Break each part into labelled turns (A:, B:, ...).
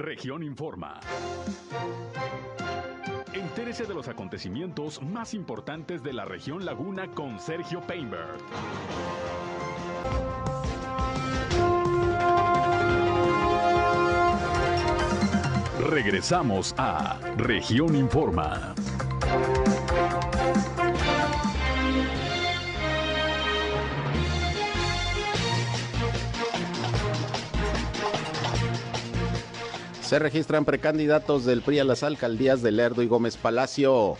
A: Región Informa. Entérese de los acontecimientos más importantes de la región Laguna con Sergio Painberg. Regresamos a Región Informa.
B: Se registran precandidatos del PRI a las alcaldías de Lerdo y Gómez Palacio.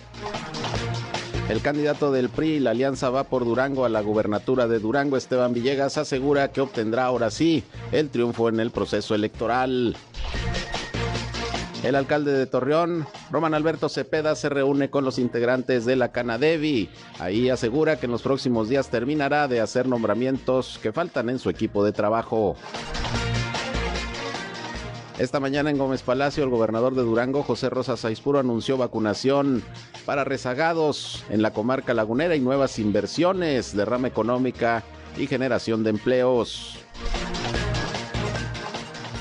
B: El candidato del PRI y la alianza va por Durango a la gubernatura de Durango, Esteban Villegas, asegura que obtendrá ahora sí el triunfo en el proceso electoral. El alcalde de Torreón, Roman Alberto Cepeda, se reúne con los integrantes de la Canadevi. Ahí asegura que en los próximos días terminará de hacer nombramientos que faltan en su equipo de trabajo. Esta mañana en Gómez Palacio, el gobernador de Durango, José Rosa Saizpuro, anunció vacunación para rezagados en la comarca lagunera y nuevas inversiones, de rama económica y generación de empleos.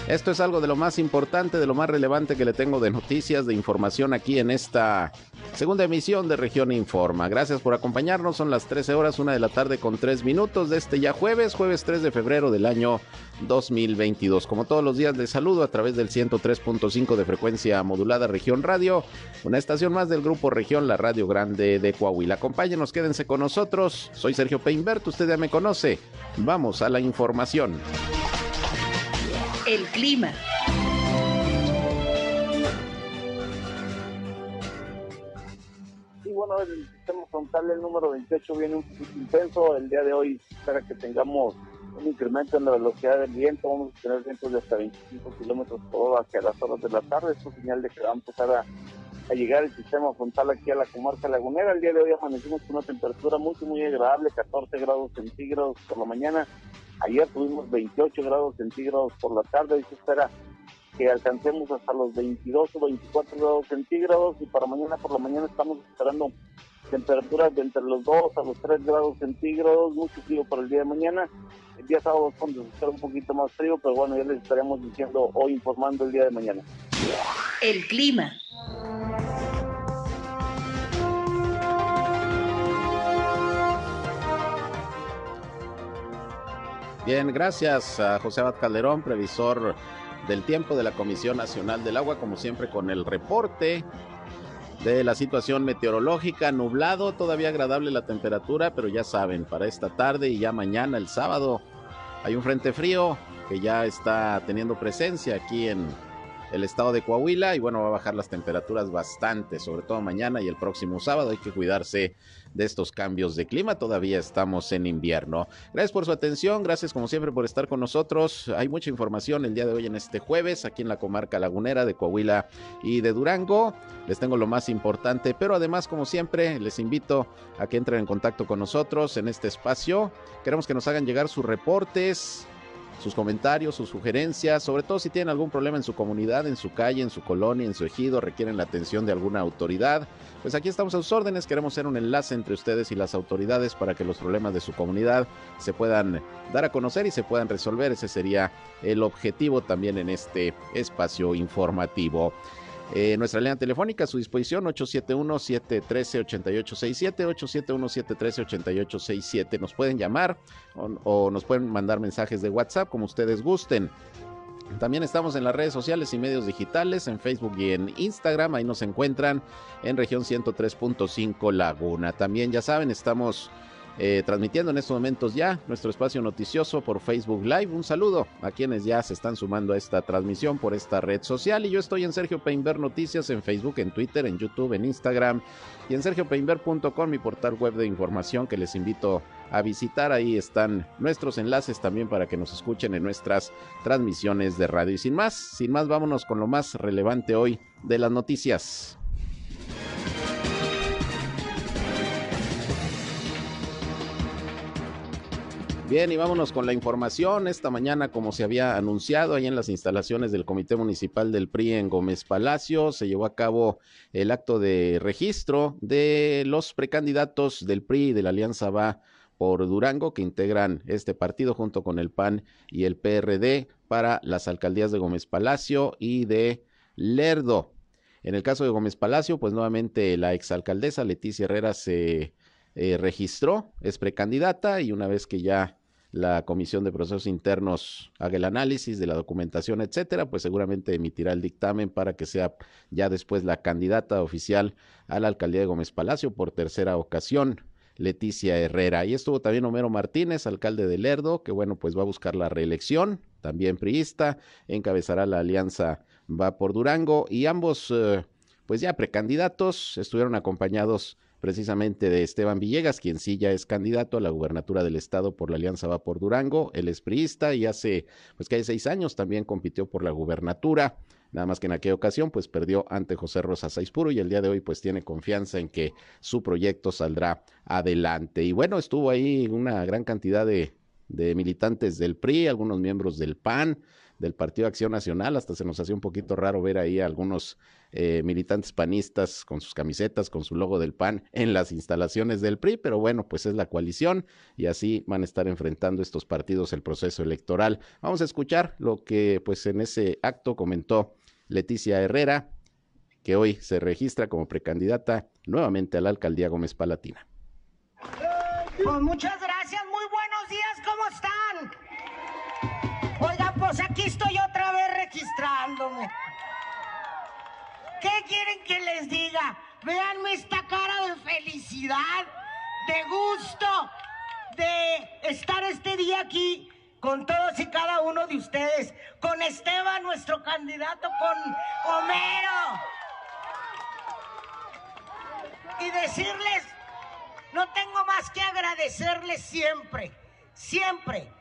B: Esto es algo de lo más importante, de lo más relevante que le tengo de noticias, de información aquí en esta segunda emisión de Región Informa. Gracias por acompañarnos, son las 13 horas, una de la tarde con 3 minutos de este ya jueves, jueves 3 de febrero del año 2022. Como todos los días les saludo a través del 103.5 de frecuencia modulada Región Radio, una estación más del grupo Región, la Radio Grande de Coahuila. Acompáñenos, quédense con nosotros. Soy Sergio Peinbert, usted ya me conoce. Vamos a la información.
C: El clima.
D: Y bueno, el sistema frontal, el número 28, viene un poquito intenso. El día de hoy espera que tengamos un incremento en la velocidad del viento, vamos a tener vientos de hasta 25 kilómetros por hora hacia las horas de la tarde. Es un señal de que va a empezar a, llegar el sistema frontal aquí a la comarca lagunera. El día de hoy amanecimos con una temperatura muy, muy agradable, 14 grados centígrados por la mañana. Ayer tuvimos 28 grados centígrados por la tarde y se espera que alcancemos hasta los 22 o 24 grados centígrados y para mañana por la mañana estamos esperando temperaturas de entre los 2 a los 3 grados centígrados, mucho frío para el día de mañana. El día sábado es cuando se un poquito más frío, pero bueno, ya les estaremos diciendo hoy informando el día de mañana.
C: El clima.
B: Bien, gracias a José Abad Calderón, previsor del tiempo de la Comisión Nacional del Agua, como siempre con el reporte de la situación meteorológica, nublado, todavía agradable la temperatura, pero ya saben, para esta tarde y ya mañana, el sábado, hay un frente frío que ya está teniendo presencia aquí en el estado de Coahuila y bueno, va a bajar las temperaturas bastante, sobre todo mañana y el próximo sábado. Hay que cuidarse de estos cambios de clima. Todavía estamos en invierno. Gracias por su atención, gracias como siempre por estar con nosotros. Hay mucha información el día de hoy en este jueves aquí en la comarca lagunera de Coahuila y de Durango. Les tengo lo más importante, pero además como siempre les invito a que entren en contacto con nosotros en este espacio. Queremos que nos hagan llegar sus reportes sus comentarios, sus sugerencias, sobre todo si tienen algún problema en su comunidad, en su calle, en su colonia, en su ejido, requieren la atención de alguna autoridad. Pues aquí estamos a sus órdenes, queremos ser un enlace entre ustedes y las autoridades para que los problemas de su comunidad se puedan dar a conocer y se puedan resolver. Ese sería el objetivo también en este espacio informativo. Eh, nuestra línea telefónica a su disposición 871-713-8867, 871-713-8867. Nos pueden llamar o, nos pueden mandar mensajes de WhatsApp como ustedes gusten. También estamos en las redes sociales y medios digitales, en Facebook y en Instagram. Ahí nos encuentran en región 103.5 Laguna. También ya saben, estamos eh, transmitiendo en estos momentos ya nuestro espacio noticioso por Facebook Live. Un saludo a quienes ya se están sumando a esta transmisión por esta red social. Y yo estoy en Sergio Peinber Noticias en Facebook, en Twitter, en YouTube, en Instagram y en sergiopeinber.com, mi portal web de información que les invito a visitar. Ahí están nuestros enlaces también para que nos escuchen en nuestras transmisiones de radio. Y sin más, sin más, vámonos con lo más relevante hoy de las noticias. Bien, y vámonos con la información. Esta mañana, como se había anunciado, ahí en las instalaciones del Comité Municipal del PRI en Gómez Palacio, se llevó a cabo el acto de registro de los precandidatos del PRI y de la Alianza Va por Durango, que integran este partido junto con el PAN y el PRD para las alcaldías de Gómez Palacio y de Lerdo. En el caso de Gómez Palacio, pues nuevamente la exalcaldesa Leticia Herrera se eh, registró, es precandidata y una vez que ya la Comisión de Procesos Internos haga el análisis de la documentación, etcétera, pues seguramente emitirá el dictamen para que sea ya después la candidata oficial a la alcaldía de Gómez Palacio por tercera ocasión. Leticia Herrera. Y estuvo también Homero Martínez, alcalde de Lerdo, que bueno, pues va a buscar la reelección, también priista, encabezará la alianza Va por Durango y ambos, eh, pues ya precandidatos, estuvieron acompañados precisamente de Esteban Villegas, quien sí ya es candidato a la gubernatura del estado por la Alianza Va por Durango, él es priista y hace, pues que hay seis años también compitió por la gubernatura, nada más que en aquella ocasión pues perdió ante José Rosa Saispuro y el día de hoy pues tiene confianza en que su proyecto saldrá adelante. Y bueno, estuvo ahí una gran cantidad de militantes del PRI, algunos miembros del PAN, del Partido Acción Nacional. Hasta se nos hacía un poquito raro ver ahí a algunos eh, militantes panistas con sus camisetas, con su logo del PAN en las instalaciones del PRI, pero bueno, pues es la coalición y así van a estar enfrentando estos partidos el proceso electoral. Vamos a escuchar lo que pues en ese acto comentó Leticia Herrera, que hoy se registra como precandidata nuevamente a la alcaldía Gómez Palatina.
E: Pues muchas gracias, muy buenos días, ¿cómo están? Pues aquí estoy otra vez registrándome. ¿Qué quieren que les diga? Veanme esta cara de felicidad, de gusto, de estar este día aquí con todos y cada uno de ustedes, con Esteban, nuestro candidato, con Homero. Y decirles, no tengo más que agradecerles siempre, siempre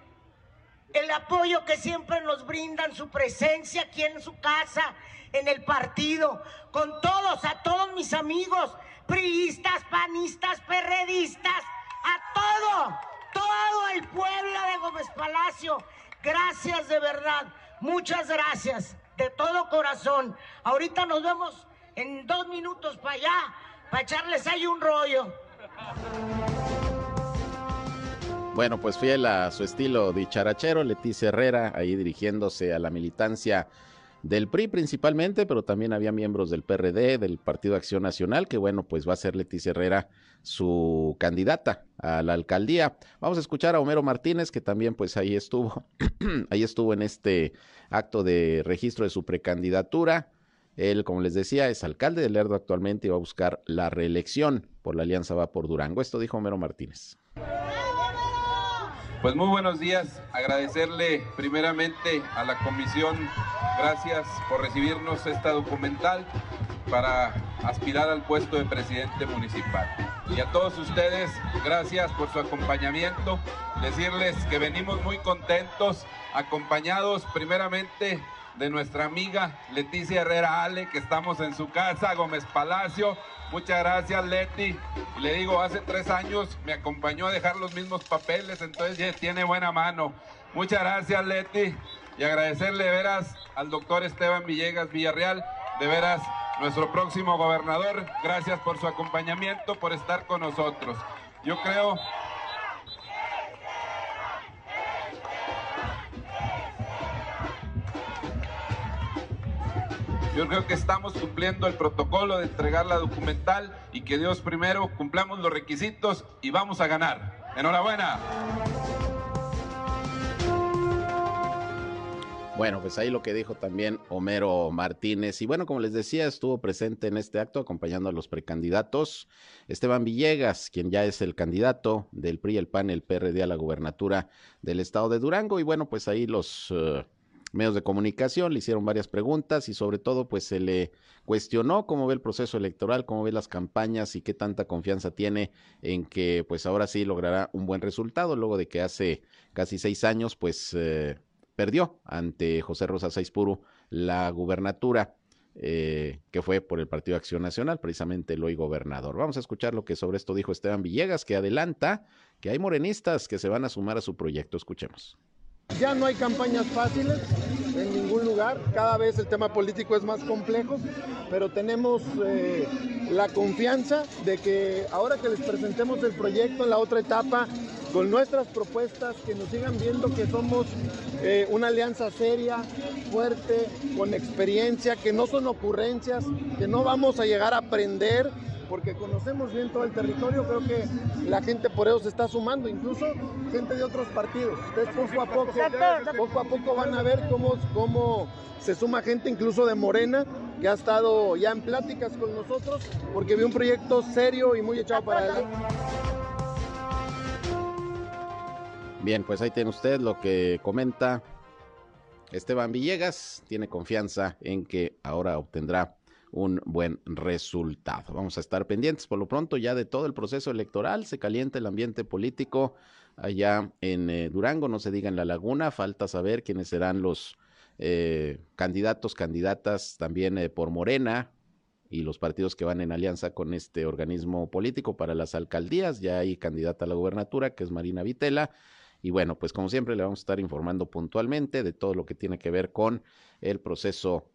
E: el apoyo que siempre nos brindan, su presencia aquí en su casa, en el partido, con todos, a todos mis amigos, priistas, panistas, perredistas, a todo, todo el pueblo de Gómez Palacio. Gracias de verdad, muchas gracias, de todo corazón. Ahorita nos vemos en dos minutos para allá, para echarles ahí un rollo.
B: Bueno, pues fiel a su estilo dicharachero, Leticia Herrera, ahí dirigiéndose a la militancia del PRI principalmente, pero también había miembros del PRD, del Partido Acción Nacional, que bueno, pues va a ser Leticia Herrera su candidata a la alcaldía. Vamos a escuchar a Homero Martínez, que también pues ahí estuvo, ahí estuvo en este acto de registro de su precandidatura. Él, como les decía, es alcalde de Lerdo actualmente y va a buscar la reelección por la Alianza Va por Durango. Esto dijo Homero Martínez.
F: Pues muy buenos días, agradecerle primeramente a la comisión, gracias por recibirnos esta documental para aspirar al puesto de presidente municipal. Y a todos ustedes, gracias por su acompañamiento. Decirles que venimos muy contentos, acompañados primeramente de nuestra amiga Leticia Herrera Ale, que estamos en su casa, Gómez Palacio, Muchas gracias, Leti. Le digo, hace tres años me acompañó a dejar los mismos papeles, entonces ya tiene buena mano. Muchas gracias, Leti. Y agradecerle de veras al doctor Esteban Villegas Villarreal, de veras nuestro próximo gobernador. Gracias por su acompañamiento, por estar con nosotros. Yo creo Yo creo que estamos cumpliendo el protocolo de entregar la documental y que Dios primero cumplamos los requisitos y vamos a ganar. Enhorabuena.
B: Bueno, pues ahí lo que dijo también Homero Martínez. Y bueno, como les decía, estuvo presente en este acto acompañando a los precandidatos. Esteban Villegas, quien ya es el candidato del PRI, el PAN, el PRD a la gubernatura del estado de Durango. Y bueno, pues ahí los eh, medios de comunicación, le hicieron varias preguntas y sobre todo pues se le cuestionó cómo ve el proceso electoral, cómo ve las campañas y qué tanta confianza tiene en que pues ahora sí logrará un buen resultado luego de que hace casi seis años pues eh, perdió ante José Rosa Saizpuru la gubernatura. Eh, que fue por el Partido Acción Nacional, precisamente el hoy gobernador. Vamos a escuchar lo que sobre esto dijo Esteban Villegas, que adelanta que hay morenistas que se van a sumar a su proyecto. Escuchemos.
G: Ya no hay campañas fáciles en ningún lugar, cada vez el tema político es más complejo, pero tenemos eh, la confianza de que ahora que les presentemos el proyecto en la otra etapa, con nuestras propuestas, que nos sigan viendo que somos eh, una alianza seria, fuerte, con experiencia, que no son ocurrencias, que no vamos a llegar a aprender porque conocemos bien todo el territorio, creo que la gente por eso se está sumando, incluso gente de otros partidos. Ustedes poco a poco, poco a poco van a ver cómo, cómo se suma gente incluso de Morena, que ha estado ya en pláticas con nosotros, porque vi un proyecto serio y muy echado para adelante.
B: Bien, pues ahí tiene usted lo que comenta Esteban Villegas. Tiene confianza en que ahora obtendrá un buen resultado. Vamos a estar pendientes por lo pronto ya de todo el proceso electoral. Se calienta el ambiente político allá en eh, Durango, no se diga en la laguna. Falta saber quiénes serán los eh, candidatos, candidatas también eh, por Morena y los partidos que van en alianza con este organismo político para las alcaldías. Ya hay candidata a la gubernatura, que es Marina Vitela. Y bueno, pues como siempre le vamos a estar informando puntualmente de todo lo que tiene que ver con el proceso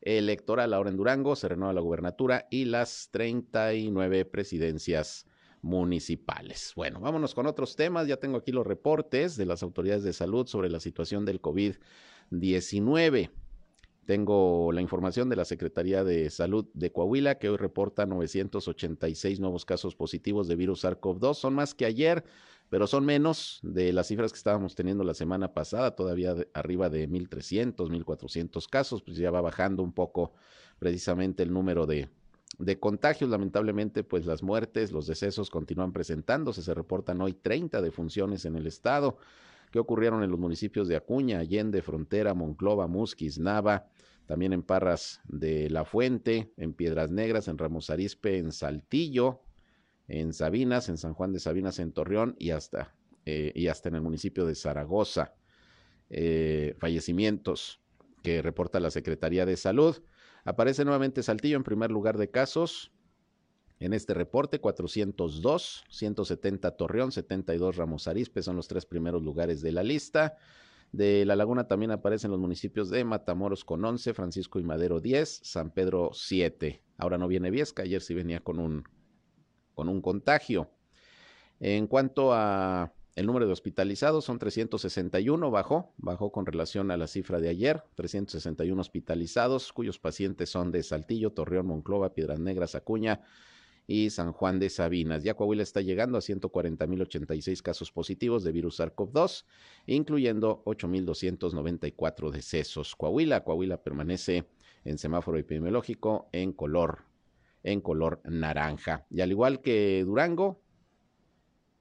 B: electoral ahora en Durango, se renueva la gubernatura y las 39 presidencias municipales. Bueno, vámonos con otros temas. Ya tengo aquí los reportes de las autoridades de salud sobre la situación del COVID-19. Tengo la información de la Secretaría de Salud de Coahuila que hoy reporta 986 nuevos casos positivos de virus SARS-CoV-2. Son más que ayer pero son menos de las cifras que estábamos teniendo la semana pasada, todavía arriba de 1.300, 1.400 casos, pues ya va bajando un poco precisamente el número de, de contagios. Lamentablemente, pues las muertes, los decesos continúan presentándose. Se reportan hoy 30 defunciones en el estado que ocurrieron en los municipios de Acuña, Allende, Frontera, Monclova, Musquis, Nava, también en Parras de la Fuente, en Piedras Negras, en Ramos Arispe, en Saltillo, en Sabinas, en San Juan de Sabinas, en Torreón y hasta, eh, y hasta en el municipio de Zaragoza. Eh, fallecimientos que reporta la Secretaría de Salud. Aparece nuevamente Saltillo en primer lugar de casos. En este reporte, 402, 170 Torreón, 72 Ramos Arizpe son los tres primeros lugares de la lista. De La Laguna también aparecen los municipios de Matamoros con 11, Francisco y Madero 10, San Pedro 7. Ahora no viene Viesca, ayer sí venía con un, con un contagio. En cuanto a el número de hospitalizados, son 361, bajó, bajó con relación a la cifra de ayer, 361 hospitalizados, cuyos pacientes son de Saltillo, Torreón, Monclova, Piedras Negras, Acuña y San Juan de Sabinas. Ya Coahuila está llegando a 140.086 casos positivos de virus SARS-CoV-2, incluyendo 8.294 decesos. Coahuila, Coahuila permanece en semáforo epidemiológico en color en color naranja. Y al igual que Durango,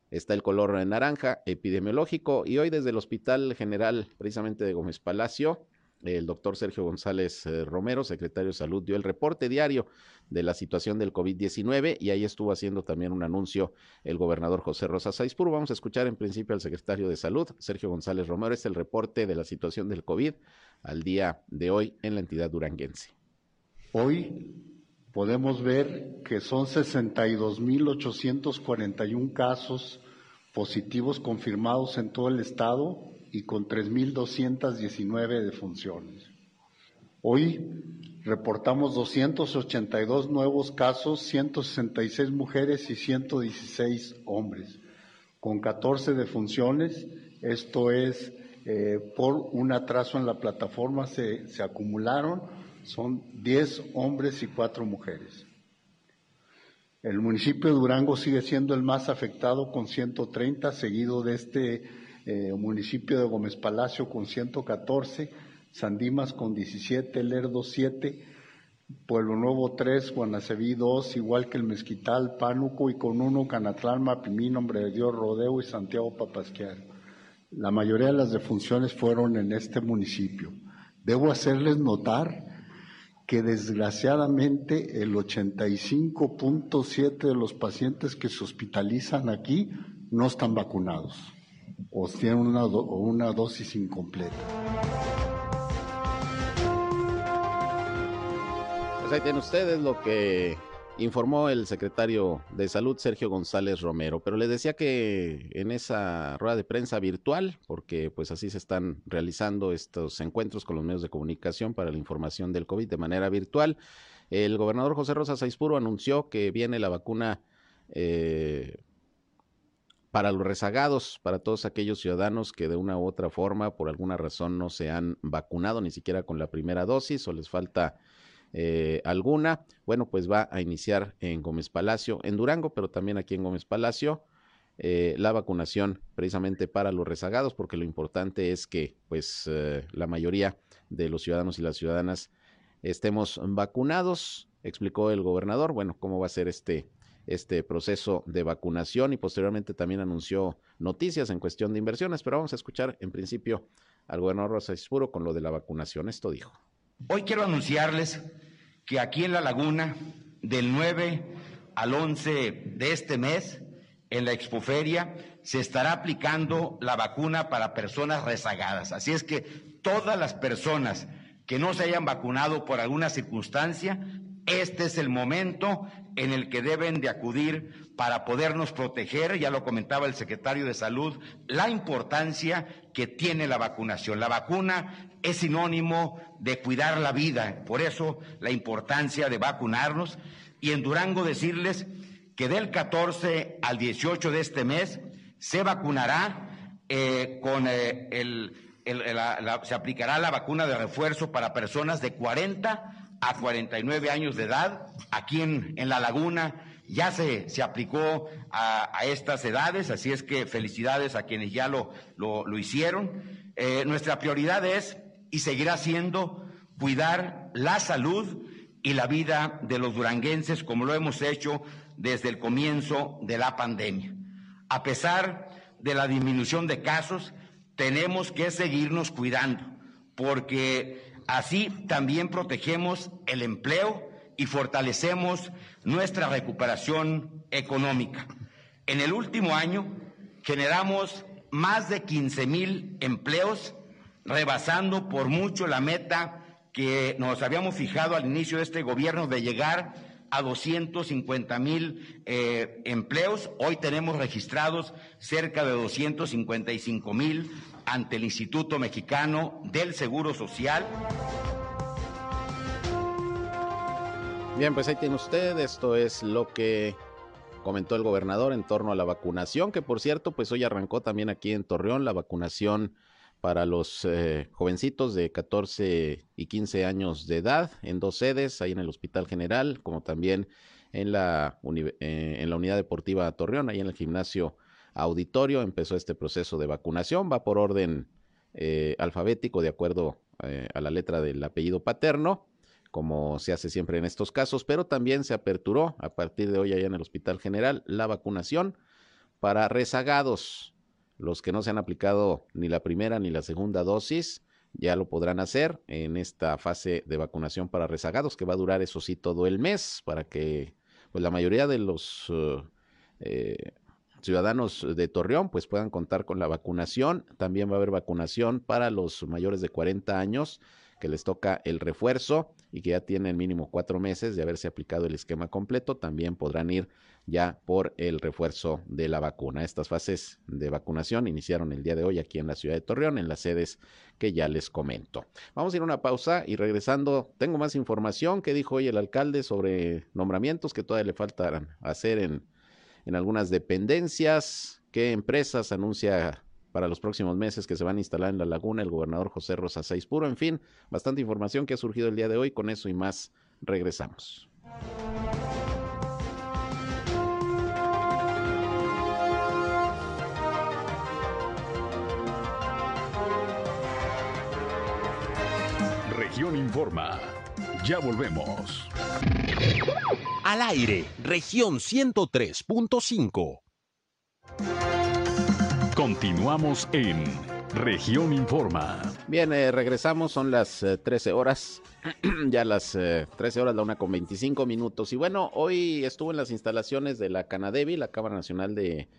B: está el color naranja epidemiológico. Y hoy desde el Hospital General, precisamente de Gómez Palacio, el doctor Sergio González eh, Romero, secretario de Salud, dio el reporte diario de la situación del COVID-19 y ahí estuvo haciendo también un anuncio el gobernador José Rosa Saizpur. Vamos a escuchar en principio al secretario de Salud, Sergio González Romero. Es el reporte de la situación del COVID al día de hoy en la entidad duranguense.
H: Hoy podemos ver que son 62.841 casos positivos confirmados en todo el estado y con 3.219 defunciones. Hoy reportamos 282 nuevos casos, 166 mujeres y 116 hombres, con 14 defunciones. Esto es eh, por un atraso en la plataforma, se, se acumularon son 10 hombres y 4 mujeres. El municipio de Durango sigue siendo el más afectado con 130, seguido de este eh, municipio de Gómez Palacio con 114, Sandimas con 17, Lerdo 7, Pueblo Nuevo 3, Guanaceví 2, igual que el Mezquital, Pánuco y con uno Canatlán, Mapimí, Nombre de Dios, Rodeo y Santiago Papasquiar. La mayoría de las defunciones fueron en este municipio. Debo hacerles notar que desgraciadamente el 85.7 de los pacientes que se hospitalizan aquí no están vacunados o tienen una, una dosis incompleta.
B: Pues ahí tienen ustedes lo que informó el secretario de Salud, Sergio González Romero. Pero les decía que en esa rueda de prensa virtual, porque pues así se están realizando estos encuentros con los medios de comunicación para la información del COVID de manera virtual, el gobernador José Rosa Saizpuro anunció que viene la vacuna eh, para los rezagados, para todos aquellos ciudadanos que de una u otra forma, por alguna razón, no se han vacunado ni siquiera con la primera dosis o les falta eh, alguna, bueno, pues va a iniciar en Gómez Palacio, en Durango, pero también aquí en Gómez Palacio, eh, la vacunación precisamente para los rezagados, porque lo importante es que pues eh, la mayoría de los ciudadanos y las ciudadanas estemos vacunados, explicó el gobernador, bueno, cómo va a ser este este proceso de vacunación y posteriormente también anunció noticias en cuestión de inversiones, pero vamos a escuchar en principio al gobernador Rosa Ispuro con lo de la vacunación. Esto dijo.
I: Hoy quiero anunciarles que aquí en La Laguna, del 9 al 11 de este mes, en la expoferia, se estará aplicando la vacuna para personas rezagadas. Así es que todas las personas que no se hayan vacunado por alguna circunstancia este es el momento en el que deben de acudir para podernos proteger, ya lo comentaba el secretario de Salud, la importancia que tiene la vacunación. La vacuna es sinónimo de cuidar la vida, por eso la importancia de vacunarnos. Y en Durango decirles que del 14 al 18 de este mes se vacunará eh, con eh, el, se aplicará la vacuna de refuerzo para personas de 40 a 49 años de edad. Aquí en, en La Laguna ya se, se aplicó a, estas edades, así es que felicidades a quienes ya lo, lo, hicieron. Eh, nuestra prioridad es y seguirá siendo cuidar la salud y la vida de los duranguenses como lo hemos hecho desde el comienzo de la pandemia. A pesar de la disminución de casos, tenemos que seguirnos cuidando porque Así también protegemos el empleo y fortalecemos nuestra recuperación económica. En el último año generamos más de 15 mil empleos, rebasando por mucho la meta que nos habíamos fijado al inicio de este gobierno de llegar a 250 mil eh, empleos. Hoy tenemos registrados cerca de 255 mil ante el Instituto Mexicano del Seguro Social.
B: Bien, pues ahí tiene usted, esto es lo que comentó el gobernador en torno a la vacunación, que por cierto, pues hoy arrancó también aquí en Torreón la vacunación para los eh, jovencitos de 14 y 15 años de edad en dos sedes, ahí en el Hospital General, como también en la, eh, en la Unidad Deportiva Torreón, ahí en el gimnasio auditorio. Empezó este proceso de vacunación, va por orden eh, alfabético de acuerdo eh, a la letra del apellido paterno, como se hace siempre en estos casos, pero también se aperturó a partir de hoy allá en el Hospital General la vacunación para rezagados. Los que no se han aplicado ni la primera ni la segunda dosis ya lo podrán hacer en esta fase de vacunación para rezagados que va a durar eso sí todo el mes para que pues la mayoría de los eh, ciudadanos de Torreón pues puedan contar con la vacunación. También va a haber vacunación para los mayores de 40 años que les toca el refuerzo y que ya tienen mínimo cuatro meses de haberse aplicado el esquema completo, también podrán ir ya por el refuerzo de la vacuna. Estas fases de vacunación iniciaron el día de hoy aquí en la ciudad de Torreón, en las sedes que ya les comento. Vamos a ir a una pausa y regresando, tengo más información que dijo hoy el alcalde sobre nombramientos que todavía le faltarán hacer en en algunas dependencias. ¿Qué empresas anuncia para los próximos meses que se van a instalar en la laguna el gobernador José Rosa Puro? En fin, bastante información que ha surgido el día de hoy. Con eso y más, regresamos.
A: Región Informa. Ya volvemos.
J: Al aire, región 103.5.
A: Continuamos en región Informa.
B: Bien, eh, regresamos, son las 13 eh, horas, ya las 13 eh, horas, la una con 25 minutos. Y bueno, hoy estuvo en las instalaciones de la Canadevi, la Cámara Nacional de,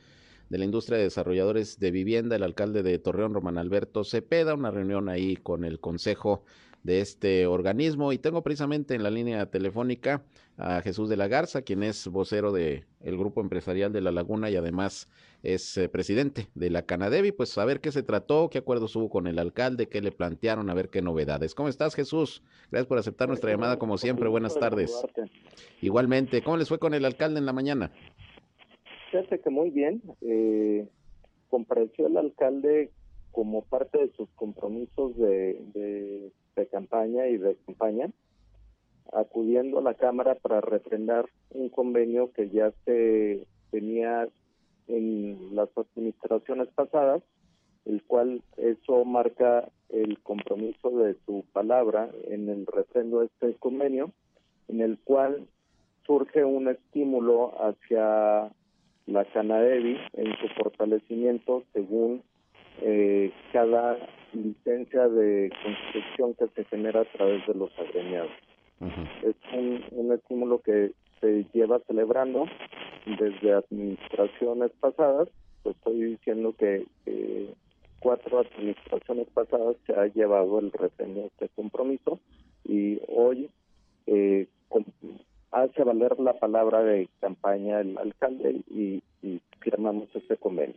B: de la Industria de Desarrolladores de Vivienda, el alcalde de Torreón, Román Alberto Cepeda, una reunión ahí con el Consejo de este organismo. Y tengo precisamente en la línea telefónica a Jesús de la Garza, quien es vocero del el Grupo Empresarial de La Laguna y además es eh, presidente de la Canadevi. Pues a ver qué se trató, qué acuerdos hubo con el alcalde, qué le plantearon, a ver qué novedades. ¿Cómo estás, Jesús? Gracias por aceptar nuestra llamada, como siempre. Buenas tardes. Igualmente, ¿cómo les fue con el alcalde en la mañana?
K: Fíjate que muy bien. Eh, compareció el alcalde como parte de sus compromisos de, de, campaña y de campaña, acudiendo a la Cámara para refrendar un convenio que ya se tenía en las administraciones pasadas, el cual eso marca el compromiso de su palabra en el refrendo de este convenio, en el cual surge un estímulo hacia la Canadevi en su fortalecimiento según eh, cada licencia de construcción que se genera a través de los agremiados. Es un, estímulo que se lleva celebrando desde administraciones pasadas. estoy diciendo que cuatro administraciones pasadas se ha llevado el refrendo de este compromiso y hoy eh, hace valer la palabra de campaña el alcalde y, firmamos este convenio.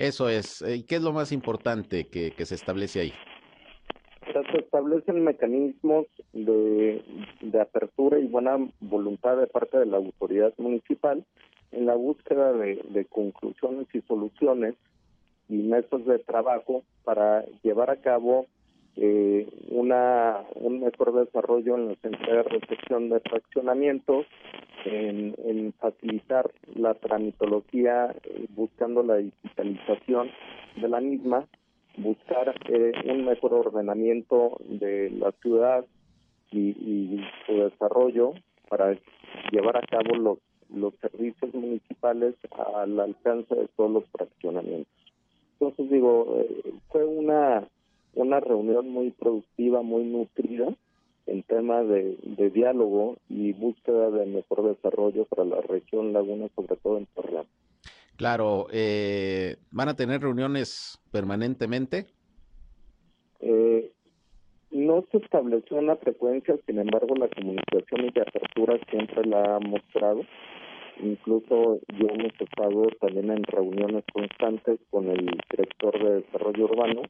B: Eso es. ¿Y qué es lo más importante que, se establece ahí?
K: Se establecen mecanismos de, apertura y buena voluntad de parte de la autoridad municipal en la búsqueda de, conclusiones y soluciones y métodos de trabajo para llevar a cabo eh, una, un mejor desarrollo en la central de recepción de fraccionamientos, en, facilitar la tramitología eh, buscando la digitalización de la misma, buscar eh, un mejor ordenamiento de la ciudad y, y, su desarrollo para llevar a cabo los, los servicios municipales al alcance de todos los fraccionamientos. Entonces digo, eh, fue una una reunión muy productiva, muy nutrida en tema de, diálogo y búsqueda de mejor desarrollo para la región Laguna, sobre todo en Torreón.
B: Claro, eh, ¿van a tener reuniones permanentemente?
K: Eh, no se estableció una frecuencia, sin embargo la comunicación y de apertura siempre la ha mostrado. Incluso yo hemos estado también en reuniones constantes con el director de desarrollo urbano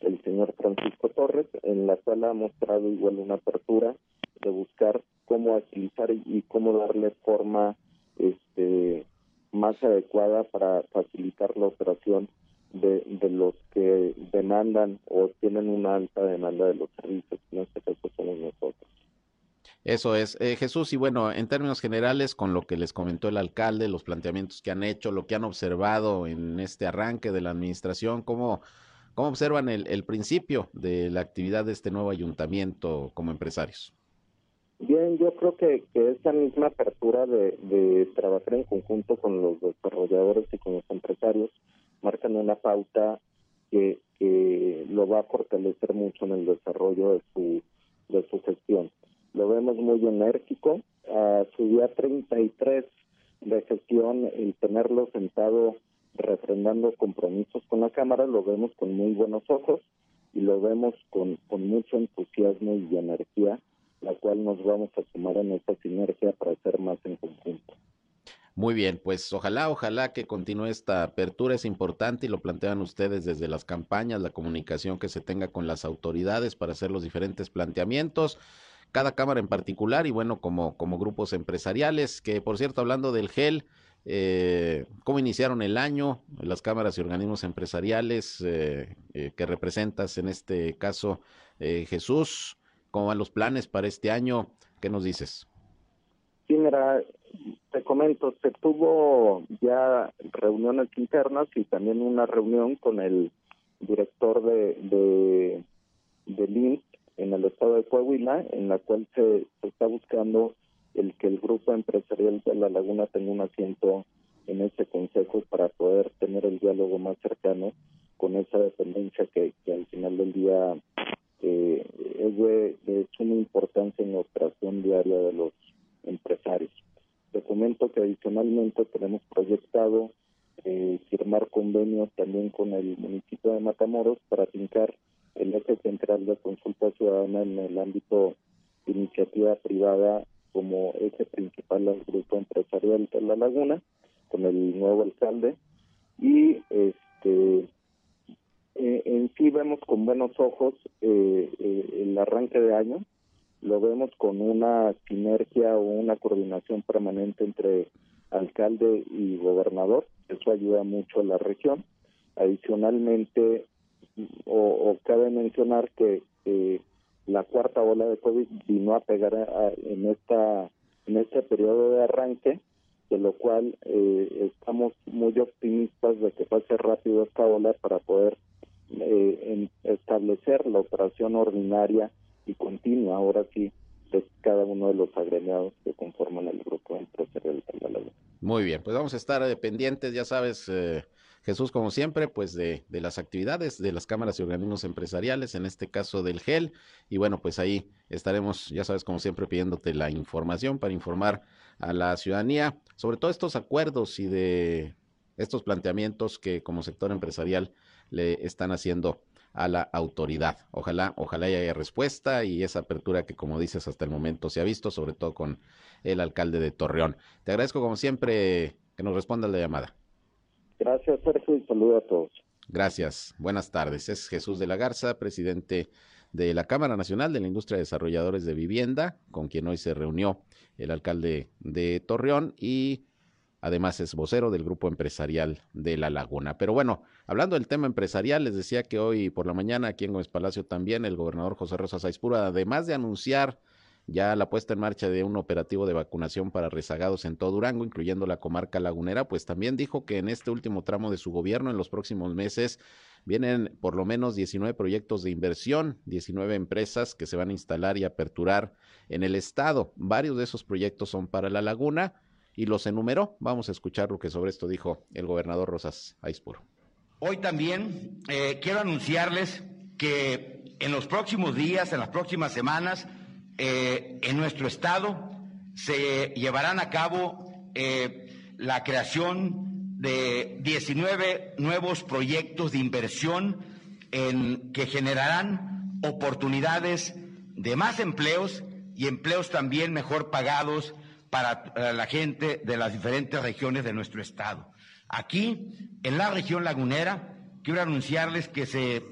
K: el señor Francisco Torres, en la cual ha mostrado igual una apertura de buscar cómo agilizar y cómo darle forma este más adecuada para facilitar la operación de, de los que demandan o tienen una alta demanda de los servicios, en este caso somos nosotros.
B: Eso es, eh, Jesús, y bueno, en términos generales, con lo que les comentó el alcalde, los planteamientos que han hecho, lo que han observado en este arranque de la administración, ¿cómo, ¿Cómo observan el, principio de la actividad de este nuevo ayuntamiento como empresarios?
K: Bien, yo creo que, que esta misma apertura de, trabajar en conjunto con los desarrolladores y con los empresarios marcan una pauta que, lo va a fortalecer mucho en el desarrollo de su, de su gestión. Lo vemos muy enérgico. A su día 33 de gestión, el tenerlo sentado refrendando compromisos con la Cámara, lo vemos con muy buenos ojos y lo vemos con, con mucho entusiasmo y energía, la cual nos vamos a sumar en esta sinergia para hacer más en conjunto.
B: Muy bien, pues ojalá, ojalá que continúe esta apertura, es importante y lo plantean ustedes desde las campañas, la comunicación que se tenga con las autoridades para hacer los diferentes planteamientos, cada cámara en particular y bueno, como, como grupos empresariales, que por cierto, hablando del GEL, eh, cómo iniciaron el año, las cámaras y organismos empresariales eh, eh, que representas en este caso, eh, Jesús, cómo van los planes para este año, ¿qué nos dices?
K: Sí, mira, te comento, se tuvo ya reuniones internas y también una reunión con el director de, de, de en el estado de Coahuila, en la cual se está buscando el que el grupo empresarial de La Laguna tenga un asiento en ese consejo para poder tener el diálogo más cercano con esa dependencia que, al final del día eh, es de, suma importancia en la operación diaria de los empresarios. Te comento que adicionalmente tenemos proyectado eh, firmar convenios también con el municipio de Matamoros para fincar el eje central de consulta ciudadana en el ámbito de iniciativa privada como eje principal al grupo empresarial de La Laguna, con el nuevo alcalde. Y este eh, en sí vemos con buenos ojos eh, eh, el arranque de año, lo vemos con una sinergia o una coordinación permanente entre alcalde y gobernador. Eso ayuda mucho a la región. Adicionalmente, o, cabe mencionar que la cuarta ola de COVID vino a pegar en esta en este periodo de arranque, de lo cual eh, estamos muy optimistas de que pase rápido esta ola para poder eh, establecer la operación ordinaria y continua, ahora sí, de cada uno de los agremiados que conforman el grupo empresarial de la
B: Muy bien, pues vamos a estar eh, pendientes, ya sabes, Jesús, como siempre, pues de, de, las actividades de las cámaras y organismos empresariales, en este caso del GEL. Y bueno, pues ahí estaremos, ya sabes, como siempre, pidiéndote la información para informar a la ciudadanía sobre todos estos acuerdos y de estos planteamientos que como sector empresarial le están haciendo a la autoridad. Ojalá, ojalá haya respuesta y esa apertura que, como dices, hasta el momento se ha visto, sobre todo con el alcalde de Torreón. Te agradezco, como siempre, que nos responda la llamada.
K: Gracias, Sergio, y saludo a todos.
B: Gracias. Buenas tardes. Es Jesús de la Garza, presidente de la Cámara Nacional de la Industria de Desarrolladores de Vivienda, con quien hoy se reunió el alcalde de Torreón y además es vocero del grupo empresarial de La Laguna. Pero bueno, hablando del tema empresarial, les decía que hoy por la mañana aquí en Gómez Palacio también el gobernador José Rosa Saizpura, además de anunciar ya la puesta en marcha de un operativo de vacunación para rezagados en todo Durango, incluyendo la comarca lagunera, pues también dijo que en este último tramo de su gobierno, en los próximos meses, vienen por lo menos 19 proyectos de inversión, 19 empresas que se van a instalar y aperturar en el estado. Varios de esos proyectos son para la laguna y los enumeró. Vamos a escuchar lo que sobre esto dijo el gobernador Rosas Aispuro.
I: Hoy también eh, quiero anunciarles que en los próximos días, en las próximas semanas, eh, en nuestro estado se llevarán a cabo eh, la creación de 19 nuevos proyectos de inversión en, que generarán oportunidades de más empleos y empleos también mejor pagados para la gente de las diferentes regiones de nuestro estado. Aquí, en la región lagunera, quiero anunciarles que se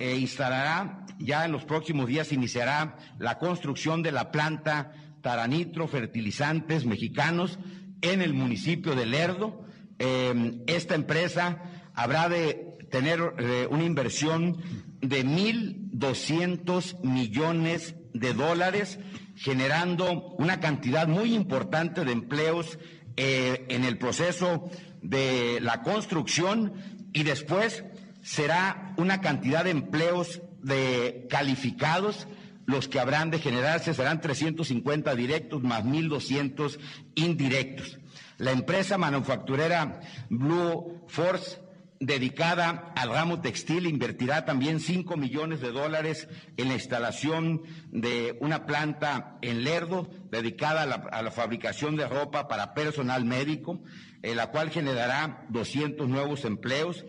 I: eh, instalará, ya en los próximos días iniciará la construcción de la planta Taranitro Fertilizantes Mexicanos en el municipio de Lerdo. Em, esta empresa habrá de tener eh, una inversión de 1.200 millones de dólares, generando una cantidad muy importante de empleos eh, en el proceso de la construcción y después será una cantidad de empleos de calificados los que habrán de generarse serán 350 directos más 1.200 indirectos. La empresa manufacturera Blue Force, dedicada al ramo textil, invertirá también 5 millones de dólares en la instalación de una planta en Lerdo, dedicada a la, a la fabricación de ropa para personal médico, en la cual generará 200 nuevos empleos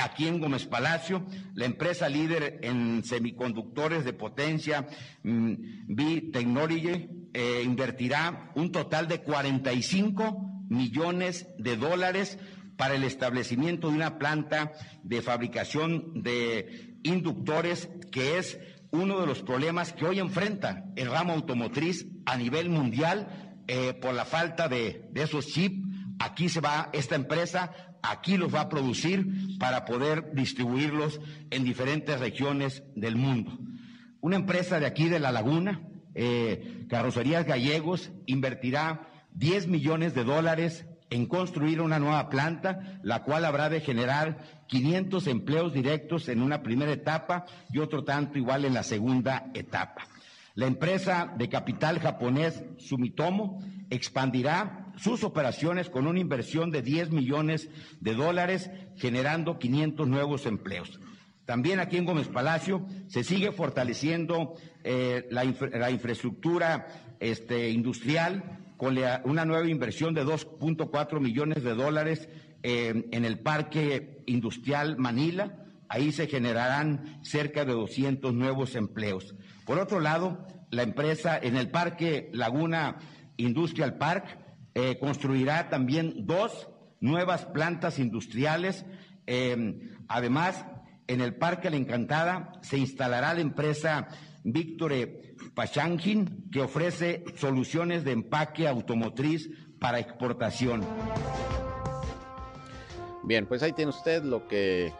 I: aquí en Gómez Palacio, la empresa líder en semiconductores de potencia, mm, B-Technology, eh, invertirá un total de 45 millones de dólares para el establecimiento de una planta de fabricación de inductores que es uno de los problemas que hoy enfrenta el ramo automotriz a nivel mundial eh, por la falta de, de esos chips. Aquí se va esta empresa aquí los va a producir para poder distribuirlos en diferentes regiones del mundo. Una empresa de aquí de La Laguna, eh, Carrocerías Gallegos, invertirá 10 millones de dólares en construir una nueva planta, la cual habrá de generar 500 empleos directos en una primera etapa y otro tanto igual en la segunda etapa. La empresa de capital japonés Sumitomo expandirá sus operaciones con una inversión de 10 millones de dólares, generando 500 nuevos empleos. También aquí en Gómez Palacio se sigue fortaleciendo eh, la, infraestructura este, industrial con una nueva inversión de 2.4 millones de dólares eh, en el Parque Industrial Manila. Ahí se generarán cerca de 200 nuevos empleos. Por otro lado, la empresa en el Parque Laguna Industrial Park eh, construirá también dos nuevas plantas industriales. Em, además, en el Parque La Encantada se instalará la empresa Víctor Pachangin, que ofrece soluciones de empaque automotriz para exportación.
B: Bien, pues ahí tiene usted lo que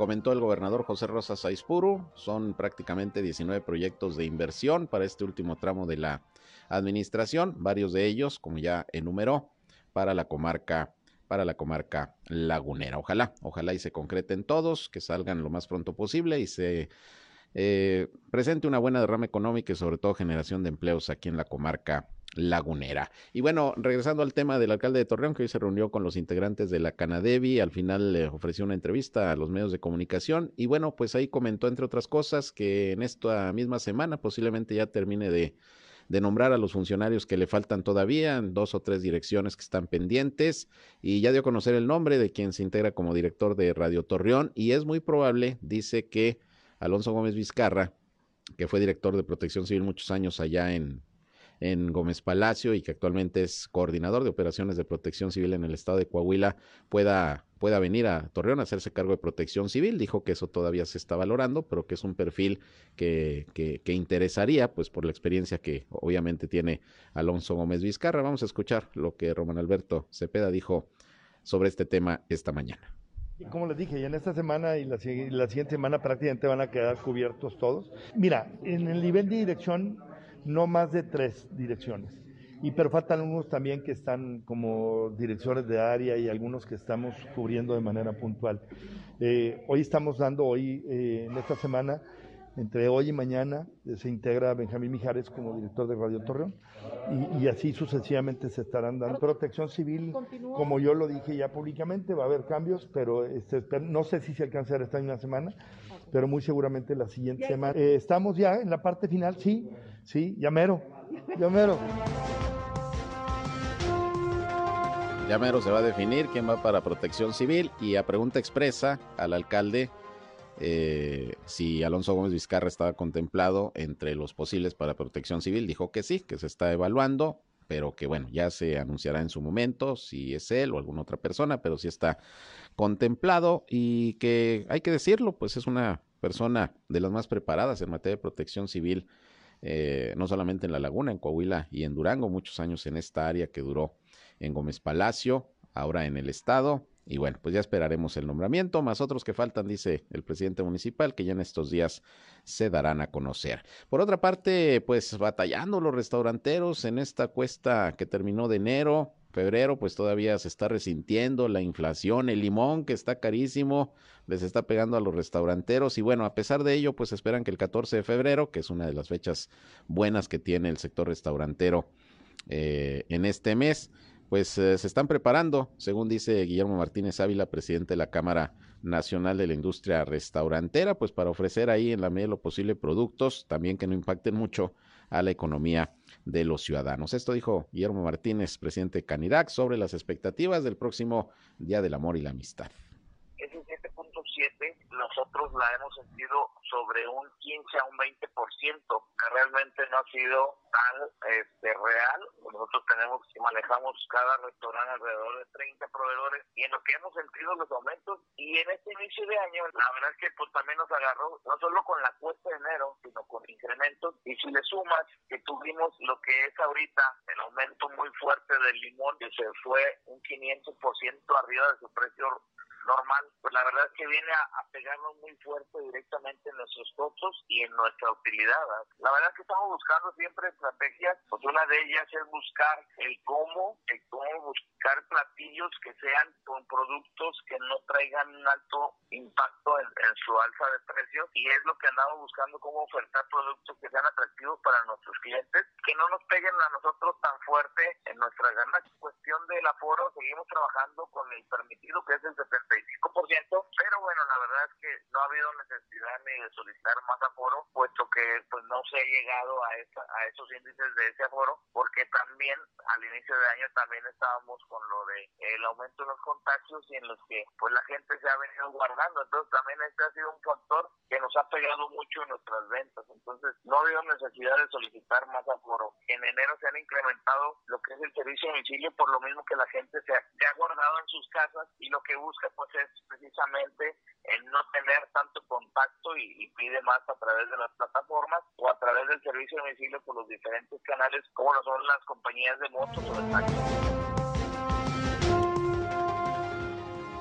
B: comentó el gobernador José Rosa Saizpuru. Son prácticamente 19 proyectos de inversión para este último tramo de la administración, varios de ellos, como ya enumeró, para la comarca para la comarca lagunera. Ojalá, ojalá y se concreten todos, que salgan lo más pronto posible y se eh, presente una buena derrama económica y sobre todo generación de empleos aquí en la comarca lagunera. Y bueno, regresando al tema del alcalde de Torreón, que hoy se reunió con los integrantes de la Canadevi, al final le ofreció una entrevista a los medios de comunicación y bueno, pues ahí comentó entre otras cosas que en esta misma semana posiblemente ya termine de de nombrar a los funcionarios que le faltan todavía, en dos o tres direcciones que están pendientes, y ya dio a conocer el nombre de quien se integra como director de Radio Torreón, y es muy probable, dice que Alonso Gómez Vizcarra, que fue director de Protección Civil muchos años allá en, en Gómez Palacio y que actualmente es coordinador de operaciones de protección civil en el estado de Coahuila, pueda, pueda venir a Torreón a hacerse cargo de protección civil. Dijo que eso todavía se está valorando, pero que es un perfil que, que, que interesaría, pues por la experiencia que obviamente tiene Alonso Gómez Vizcarra. Vamos a escuchar lo que Román Alberto Cepeda dijo sobre este tema esta mañana.
L: Como les dije, ya en esta semana y la, siguiente semana prácticamente van a quedar cubiertos todos. Mira, en el nivel de dirección no más de tres direcciones. Y pero faltan unos también que están como directores de área y algunos que estamos cubriendo de manera puntual. Eh, hoy estamos dando, hoy, eh, en esta semana, entre hoy y mañana, eh, se integra Benjamín Mijares como director de Radio Torreón y, y, así sucesivamente se estarán dando. Protección Civil, como yo lo dije ya públicamente, va a haber cambios, pero este, no sé si se alcanzará esta misma semana, pero muy seguramente la siguiente semana. Eh, estamos ya en la parte final, sí, sí, llamero, llamero.
B: Llamero se va a definir quién va para protección civil y a pregunta expresa al alcalde eh, si Alonso Gómez Vizcarra estaba contemplado entre los posibles para protección civil, dijo que sí, que se está evaluando, pero que bueno, ya se anunciará en su momento si es él o alguna otra persona, pero sí está contemplado y que hay que decirlo, pues es una persona de las más preparadas en materia de protección civil, eh, no solamente en La Laguna, en Coahuila y en Durango, muchos años en esta área que duró en Gómez Palacio, ahora en el estado. Y bueno, pues ya esperaremos el nombramiento, más otros que faltan, dice el presidente municipal, que ya en estos días se darán a conocer. Por otra parte, pues batallando los restauranteros en esta cuesta que terminó de enero, febrero, pues todavía se está resintiendo la inflación, el limón que está carísimo, les está pegando a los restauranteros y bueno, a pesar de ello, pues esperan que el 14 de febrero, que es una de las fechas buenas que tiene el sector restaurantero eh, en este mes, pues eh, se están preparando, según dice Guillermo Martínez Ávila, presidente de la Cámara Nacional de la Industria Restaurantera, pues para ofrecer ahí en la medida de lo posible productos también que no impacten mucho a la economía de los ciudadanos. Esto dijo Guillermo Martínez, presidente de Canirac, sobre las expectativas del próximo Día del Amor y la Amistad
M: nosotros la hemos sentido sobre un 15 a un 20%, que realmente no ha sido tan este, real. Nosotros tenemos y manejamos cada restaurante alrededor de 30 proveedores y en lo que hemos sentido los aumentos y en este inicio de año la verdad es que pues también nos agarró no solo con la cuesta de enero, sino con incrementos y si le sumas que tuvimos lo que es ahorita el aumento muy fuerte del limón que se fue un 500% arriba de su precio normal, pues la verdad es que viene a, pegarnos muy fuerte directamente en nuestros costos y en nuestra utilidad. La verdad es que estamos buscando siempre estrategias, pues una de ellas es buscar el cómo, el cómo buscar platillos que sean con productos que no traigan un alto impacto en, su alza de precios y es lo que andamos buscando, cómo ofertar productos que sean atractivos para nuestros clientes, que no nos peguen a nosotros tan fuerte en nuestra ganas. Cuestión del aforo, seguimos trabajando con el permitido que es el 70 pero bueno, la verdad es que no ha habido necesidad ni de solicitar más aforo, puesto que pues no se ha llegado a, a esos índices de ese aforo, porque también al inicio de año también estábamos con lo de el aumento de los contagios y en los que pues la gente se ha venido guardando, entonces también este ha sido un factor que nos ha pegado mucho en nuestras ventas, entonces no ha habido necesidad de solicitar más aforo. En enero se han incrementado lo que es el servicio de domicilio por lo mismo que la gente se ha guardado en sus casas y lo que busca pues es precisamente el no tener tanto contacto y, pide más a través de las plataformas o a través del servicio de domicilio por los diferentes canales como lo son las compañías de motos o de taxis.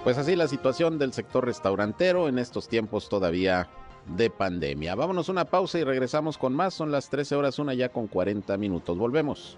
B: Pues así la situación del sector restaurantero en estos tiempos todavía de pandemia. Vámonos una pausa y regresamos con más. Son las 13 horas, una ya con 40 minutos. Volvemos.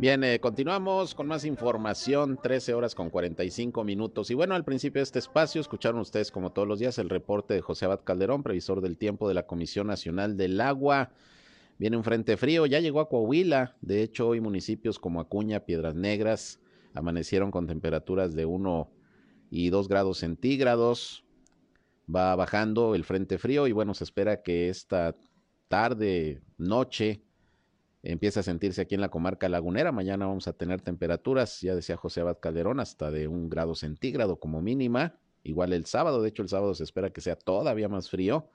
B: Bien, eh, continuamos con más información, 13 horas con 45 minutos. Y bueno, al principio de este espacio escucharon ustedes, como todos los días, el reporte de José Abad Calderón, previsor del tiempo de la Comisión Nacional del Agua. Viene un frente frío, ya llegó a Coahuila. De hecho, hoy municipios como Acuña, Piedras Negras, amanecieron con temperaturas de 1 y 2 grados centígrados. Va bajando el frente frío y bueno, se espera que esta tarde, noche, empiece a sentirse aquí en la comarca lagunera. Mañana vamos a tener temperaturas, ya decía José Abad Calderón, hasta de un grado centígrado como mínima. Igual el sábado, de hecho el sábado se espera que sea todavía más frío,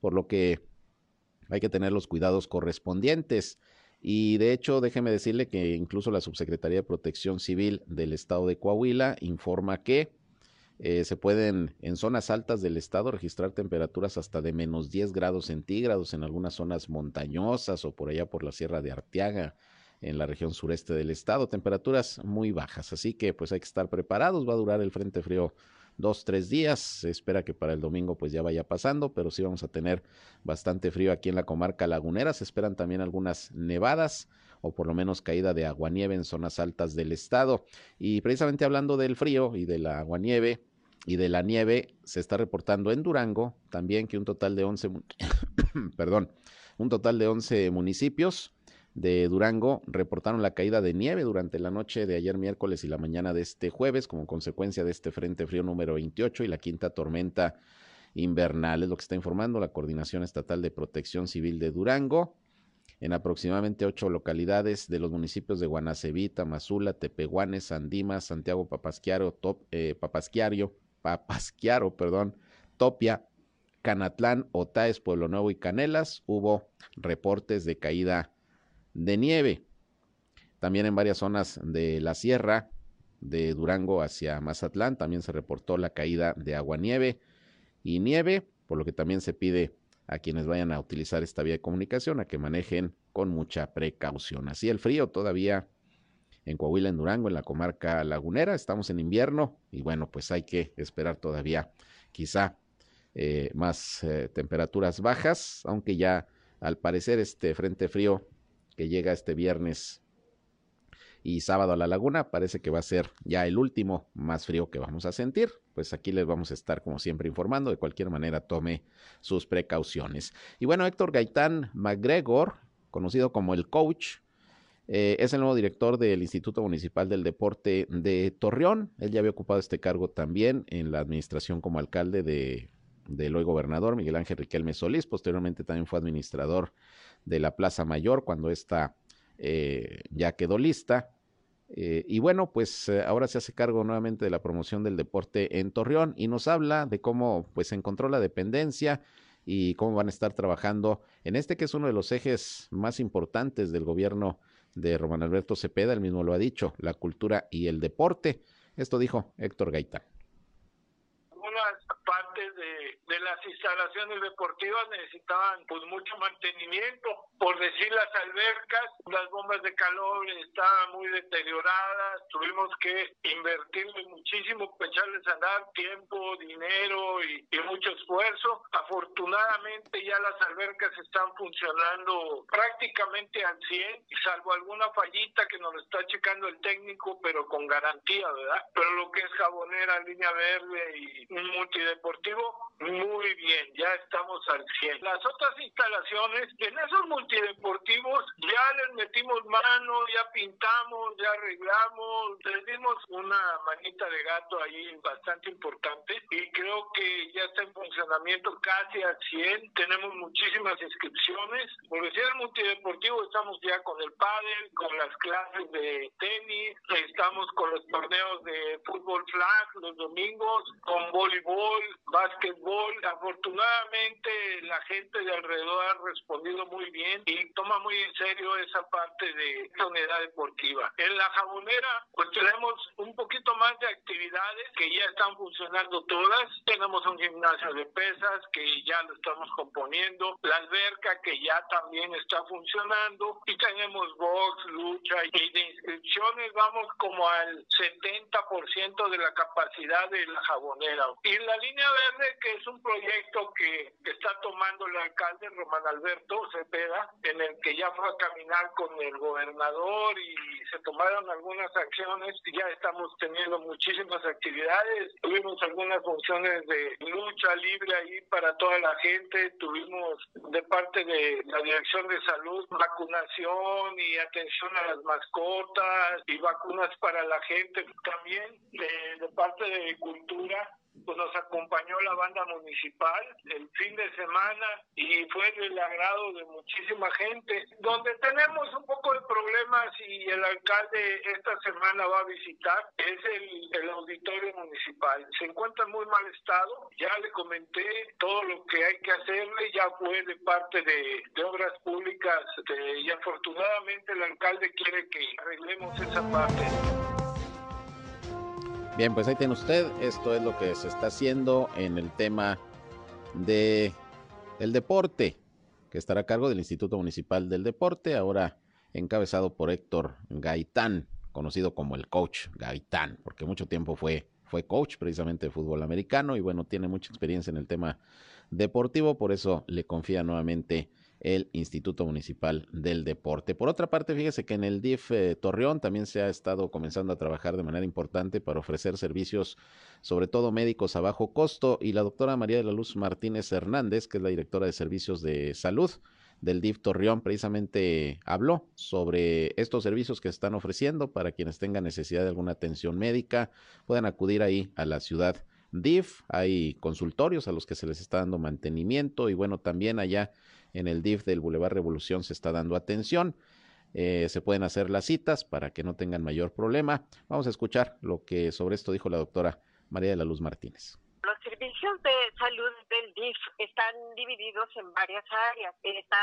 B: por lo que hay que tener los cuidados correspondientes. Y de hecho, déjeme decirle que incluso la Subsecretaría de Protección Civil del Estado de Coahuila informa que eh, se pueden en zonas altas del estado registrar temperaturas hasta de menos 10 grados centígrados en algunas zonas montañosas o por allá por la Sierra de Arteaga en la región sureste del estado, temperaturas muy bajas, así que pues hay que estar preparados, va a durar el frente frío dos, tres días. Se espera que para el domingo pues ya vaya pasando, pero sí vamos a tener bastante frío aquí en la comarca lagunera. Se esperan también algunas nevadas o por lo menos caída de aguanieve en zonas altas del estado. Y precisamente hablando del frío y de la aguanieve y de la nieve, se está reportando en Durango también que un total de 11, perdón, un total de 11 municipios de Durango reportaron la caída de nieve durante la noche de ayer miércoles y la mañana de este jueves como consecuencia de este frente frío número 28 y la quinta tormenta invernal. Es lo que está informando la Coordinación Estatal de Protección Civil de Durango. En aproximadamente ocho localidades de los municipios de Guanacevita, Mazula, Tepehuanes, Sandima, Santiago Papasquiaro, Top, eh, Papasquiaro, perdón, Topia, Canatlán, Otaes, Pueblo Nuevo y Canelas, hubo reportes de caída de nieve. También en varias zonas de la sierra, de Durango hacia Mazatlán, también se reportó la caída de agua nieve y nieve, por lo que también se pide a quienes vayan a utilizar esta vía de comunicación a que manejen con mucha precaución. Así el frío todavía en Coahuila, en Durango, en la comarca lagunera, estamos en invierno y bueno, pues hay que esperar todavía quizá eh, más eh, temperaturas bajas, aunque ya al parecer este frente frío que llega este viernes y sábado a la laguna. Parece que va a ser ya el último más frío que vamos a sentir. Pues aquí les vamos a estar como siempre informando. De cualquier manera, tome sus precauciones. Y bueno, Héctor Gaitán McGregor, conocido como el coach, eh, es el nuevo director del Instituto Municipal del Deporte de Torreón. Él ya había ocupado este cargo también en la administración como alcalde de del hoy gobernador Miguel Ángel Riquelme Solís. Posteriormente también fue administrador de la Plaza Mayor cuando esta eh, ya quedó lista. Eh, y bueno, pues eh, ahora se hace cargo nuevamente de la promoción del deporte en Torreón y nos habla de cómo pues encontró la dependencia y cómo van a estar trabajando en este que es uno de los ejes más importantes del gobierno de Román Alberto Cepeda, él mismo lo ha dicho, la cultura y el deporte. Esto dijo Héctor Gaitán
N: partes de, de, las instalaciones deportivas necesitaban pues mucho mantenimiento. Por decir las albercas, las bombas de calor estaban muy deterioradas, tuvimos que invertirle muchísimo, echarles a andar tiempo, dinero y, y mucho esfuerzo. Afortunadamente ya las albercas están funcionando prácticamente al 100, salvo alguna fallita que nos está checando el técnico, pero con garantía, ¿verdad? Pero lo que es jabonera, línea verde y multideportivo, muy bien, ya estamos al 100. Las otras instalaciones, en esos multideportivos ya les metimos mano, ya pintamos, ya arreglamos, les dimos una manita de gato ahí bastante importante y creo que ya está en funcionamiento casi al 100. Tenemos muchísimas inscripciones. Por decir el multideportivo estamos ya con el pádel, con las clases de tenis, estamos con los torneos de fútbol flag los domingos, con voleibol, básquetbol. Afortunadamente la gente de alrededor ha respondido muy bien y toma muy en serio esa parte de esta unidad deportiva. En la jabonera pues tenemos un poquito más de actividades que ya están funcionando todas. Tenemos un gimnasio de pesas que ya lo estamos componiendo, la alberca que ya también está funcionando y tenemos box, lucha y de inscripciones vamos como al 70% de la capacidad de la jabonera. Y la línea verde que es un proyecto que está tomando el alcalde Román Alberto Cepeda en el que ya fue a caminar con el gobernador y se tomaron algunas acciones y ya estamos teniendo muchísimas actividades. Tuvimos algunas funciones de lucha libre ahí para toda la gente, tuvimos de parte de la Dirección de Salud vacunación y atención a las mascotas y vacunas para la gente. También de parte de Cultura pues nos acompañó la banda municipal el fin de semana y fue del agrado de muchísima gente. Donde tenemos un poco de problemas y el alcalde esta semana va a visitar es el, el auditorio municipal. Se encuentra en muy mal estado, ya le comenté todo lo que hay que hacerle, ya fue de parte de, de obras públicas de, y afortunadamente el alcalde quiere que arreglemos esa parte.
B: Bien, pues ahí tiene usted. Esto es lo que se está haciendo en el tema de el deporte, que estará a cargo del Instituto Municipal del Deporte, ahora encabezado por Héctor Gaitán, conocido como el coach Gaitán, porque mucho tiempo fue, fue coach precisamente de fútbol americano y bueno, tiene mucha experiencia en el tema deportivo, por eso le confía nuevamente el Instituto Municipal del Deporte. Por otra parte, fíjese que en el DIF eh, Torreón también se ha estado comenzando a trabajar de manera importante para ofrecer servicios, sobre todo médicos a bajo costo, y la doctora María de la Luz Martínez Hernández, que es la directora de Servicios de Salud del DIF Torreón, precisamente habló sobre estos servicios que están ofreciendo para quienes tengan necesidad de alguna atención médica, puedan acudir ahí a la ciudad DIF, hay consultorios a los que se les está dando mantenimiento y bueno, también allá en el DIF del Boulevard Revolución se está dando atención. Eh, se pueden hacer las citas para que no tengan mayor problema. Vamos a escuchar lo que sobre esto dijo la doctora María de la Luz Martínez.
O: Servicios de salud del DIF están divididos en varias áreas. Está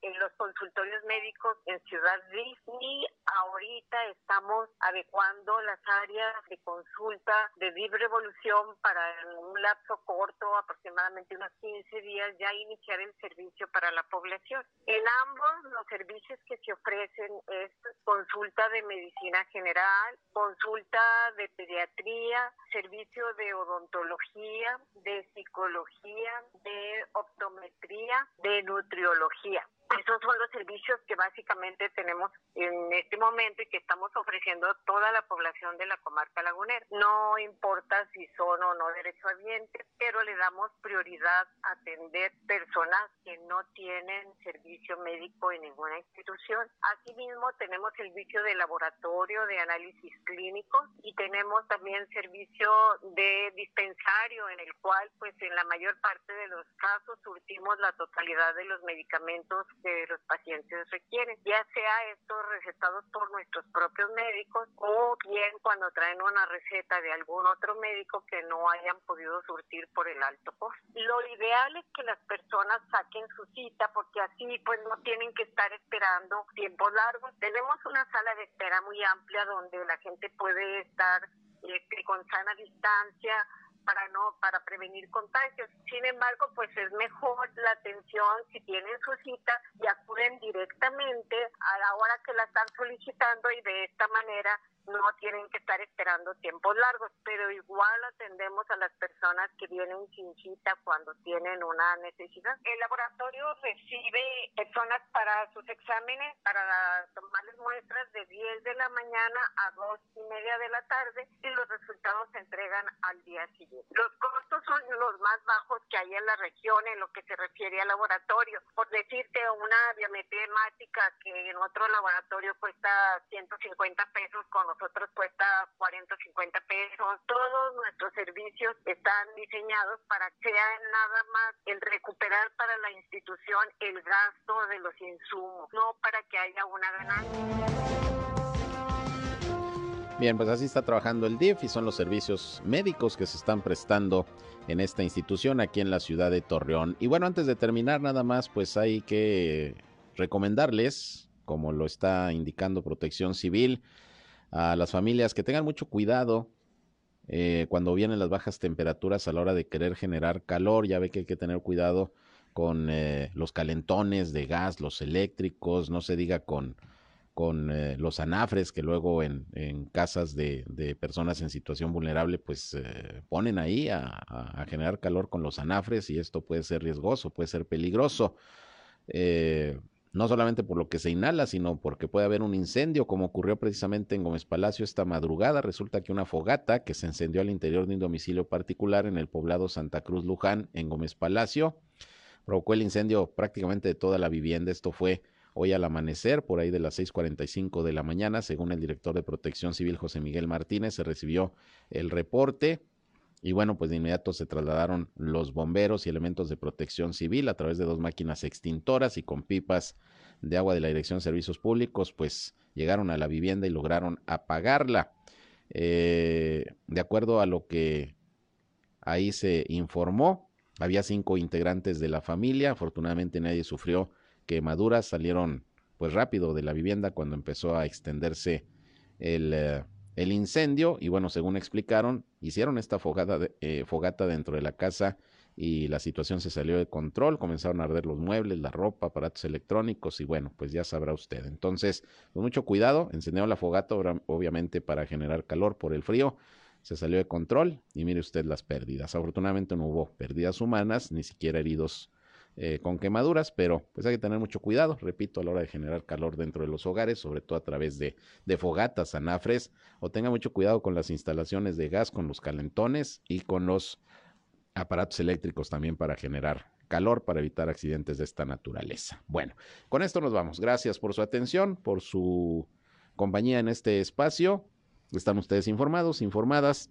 O: en los consultorios médicos en Ciudad DIF y ahorita estamos adecuando las áreas de consulta de DIF Revolución para un lapso corto, aproximadamente unos 15 días, ya iniciar el servicio para la población. En ambos los servicios que se ofrecen es consulta de medicina general, consulta de pediatría, servicio de odontología, de psicología, de optometría, de nutriología. Esos son los servicios que básicamente tenemos en este momento y que estamos ofreciendo a toda la población de la comarca lagunera. No importa si son o no derechohabientes, pero le damos prioridad a atender personas que no tienen servicio médico en ninguna institución. Asimismo, tenemos servicio de laboratorio de análisis clínicos y tenemos también servicio de dispensario en el cual, pues en la mayor parte de los casos, surtimos la totalidad de los medicamentos que los pacientes requieren, ya sea estos recetados por nuestros propios médicos o bien cuando traen una receta de algún otro médico que no hayan podido surtir por el alto costo. Lo ideal es que las personas saquen su cita porque así pues no tienen que estar esperando tiempos largos. Tenemos una sala de espera muy amplia donde la gente puede estar este, con sana distancia, para no para prevenir contagios. Sin embargo, pues es mejor la atención si tienen su cita y acuden directamente a la hora que la están solicitando y de esta manera no tienen que estar esperando tiempos largos, pero igual atendemos a las personas que vienen sin cita cuando tienen una necesidad. El laboratorio recibe personas para sus exámenes, para tomarles muestras de 10 de la mañana a 2 y media de la tarde y los resultados se entregan al día siguiente. Los costos son los más bajos que hay en la región en lo que se refiere al laboratorio. Por decirte, una biometría que en otro laboratorio cuesta 150 pesos, con nosotros cuesta 40 o 50 pesos. Todos nuestros servicios están diseñados para que sea nada más el recuperar para la institución el gasto de los insumos, no para que haya una ganancia.
B: Bien, pues así está trabajando el DIF y son los servicios médicos que se están prestando en esta institución aquí en la ciudad de Torreón. Y bueno, antes de terminar nada más, pues hay que recomendarles, como lo está indicando Protección Civil, a las familias que tengan mucho cuidado eh, cuando vienen las bajas temperaturas a la hora de querer generar calor. Ya ve que hay que tener cuidado con eh, los calentones de gas, los eléctricos, no se diga con con eh, los anafres que luego en, casas de, personas en situación vulnerable pues eh, ponen ahí a, generar calor con los anafres y esto puede ser riesgoso, puede ser peligroso. Eh, no solamente por lo que se inhala, sino porque puede haber un incendio, como ocurrió precisamente en Gómez Palacio esta madrugada. Resulta que una fogata que se encendió al interior de un domicilio particular en el poblado Santa Cruz Luján, en Gómez Palacio, provocó el incendio prácticamente de toda la vivienda. Esto fue hoy al amanecer, por ahí de las 6.45 de la mañana, según el director de Protección Civil José Miguel Martínez, se recibió el reporte. Y bueno, pues de inmediato se trasladaron los bomberos y elementos de protección civil a través de dos máquinas extintoras y con pipas de agua de la Dirección de Servicios Públicos, pues llegaron a la vivienda y lograron apagarla. Eh, de acuerdo a lo que ahí se informó, había cinco integrantes de la familia, afortunadamente nadie sufrió quemaduras salieron pues rápido de la vivienda cuando empezó a extenderse el, eh, el incendio y bueno, según explicaron, hicieron esta fogata, eh, fogata dentro de la casa y la situación se salió de control, comenzaron a arder los muebles, la ropa, aparatos electrónicos y bueno, pues ya sabrá usted. Entonces, con mucho cuidado, encendieron la fogata obviamente para generar calor por el frío, se salió de control y mire usted las pérdidas. Afortunadamente no hubo pérdidas humanas, ni siquiera heridos eh, con quemaduras, pero pues hay que tener mucho cuidado, repito, a la hora de generar calor dentro de los hogares, sobre todo a través de, de fogatas, anafres, o tenga mucho cuidado con las instalaciones de gas, con los calentones y con los aparatos eléctricos también para generar calor para evitar accidentes de esta naturaleza. Bueno, con esto nos vamos. Gracias por su atención, por su compañía en este espacio. Están ustedes informados, informadas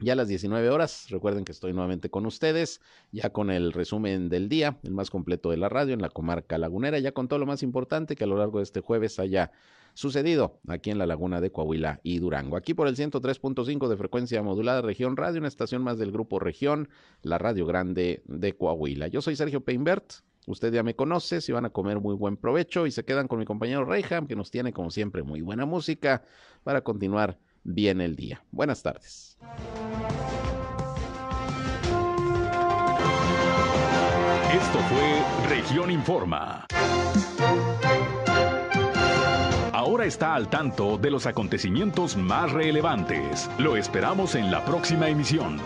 B: ya a las 19 horas, recuerden que estoy nuevamente con ustedes, ya con el resumen del día, el más completo de la radio en la comarca lagunera, ya con todo lo más importante que a lo largo de este jueves haya sucedido aquí en la laguna de Coahuila y Durango. Aquí por el 103.5 de frecuencia modulada Región Radio, una estación más del grupo Región, la Radio Grande de Coahuila. Yo soy Sergio Peinbert, usted ya me conoce, si van a comer muy buen provecho y se quedan con mi compañero Reyham, que nos tiene como siempre muy buena música para continuar bien el día. Buenas tardes.
A: Esto fue Región Informa. Ahora está al tanto de los acontecimientos más relevantes. Lo esperamos en la próxima emisión.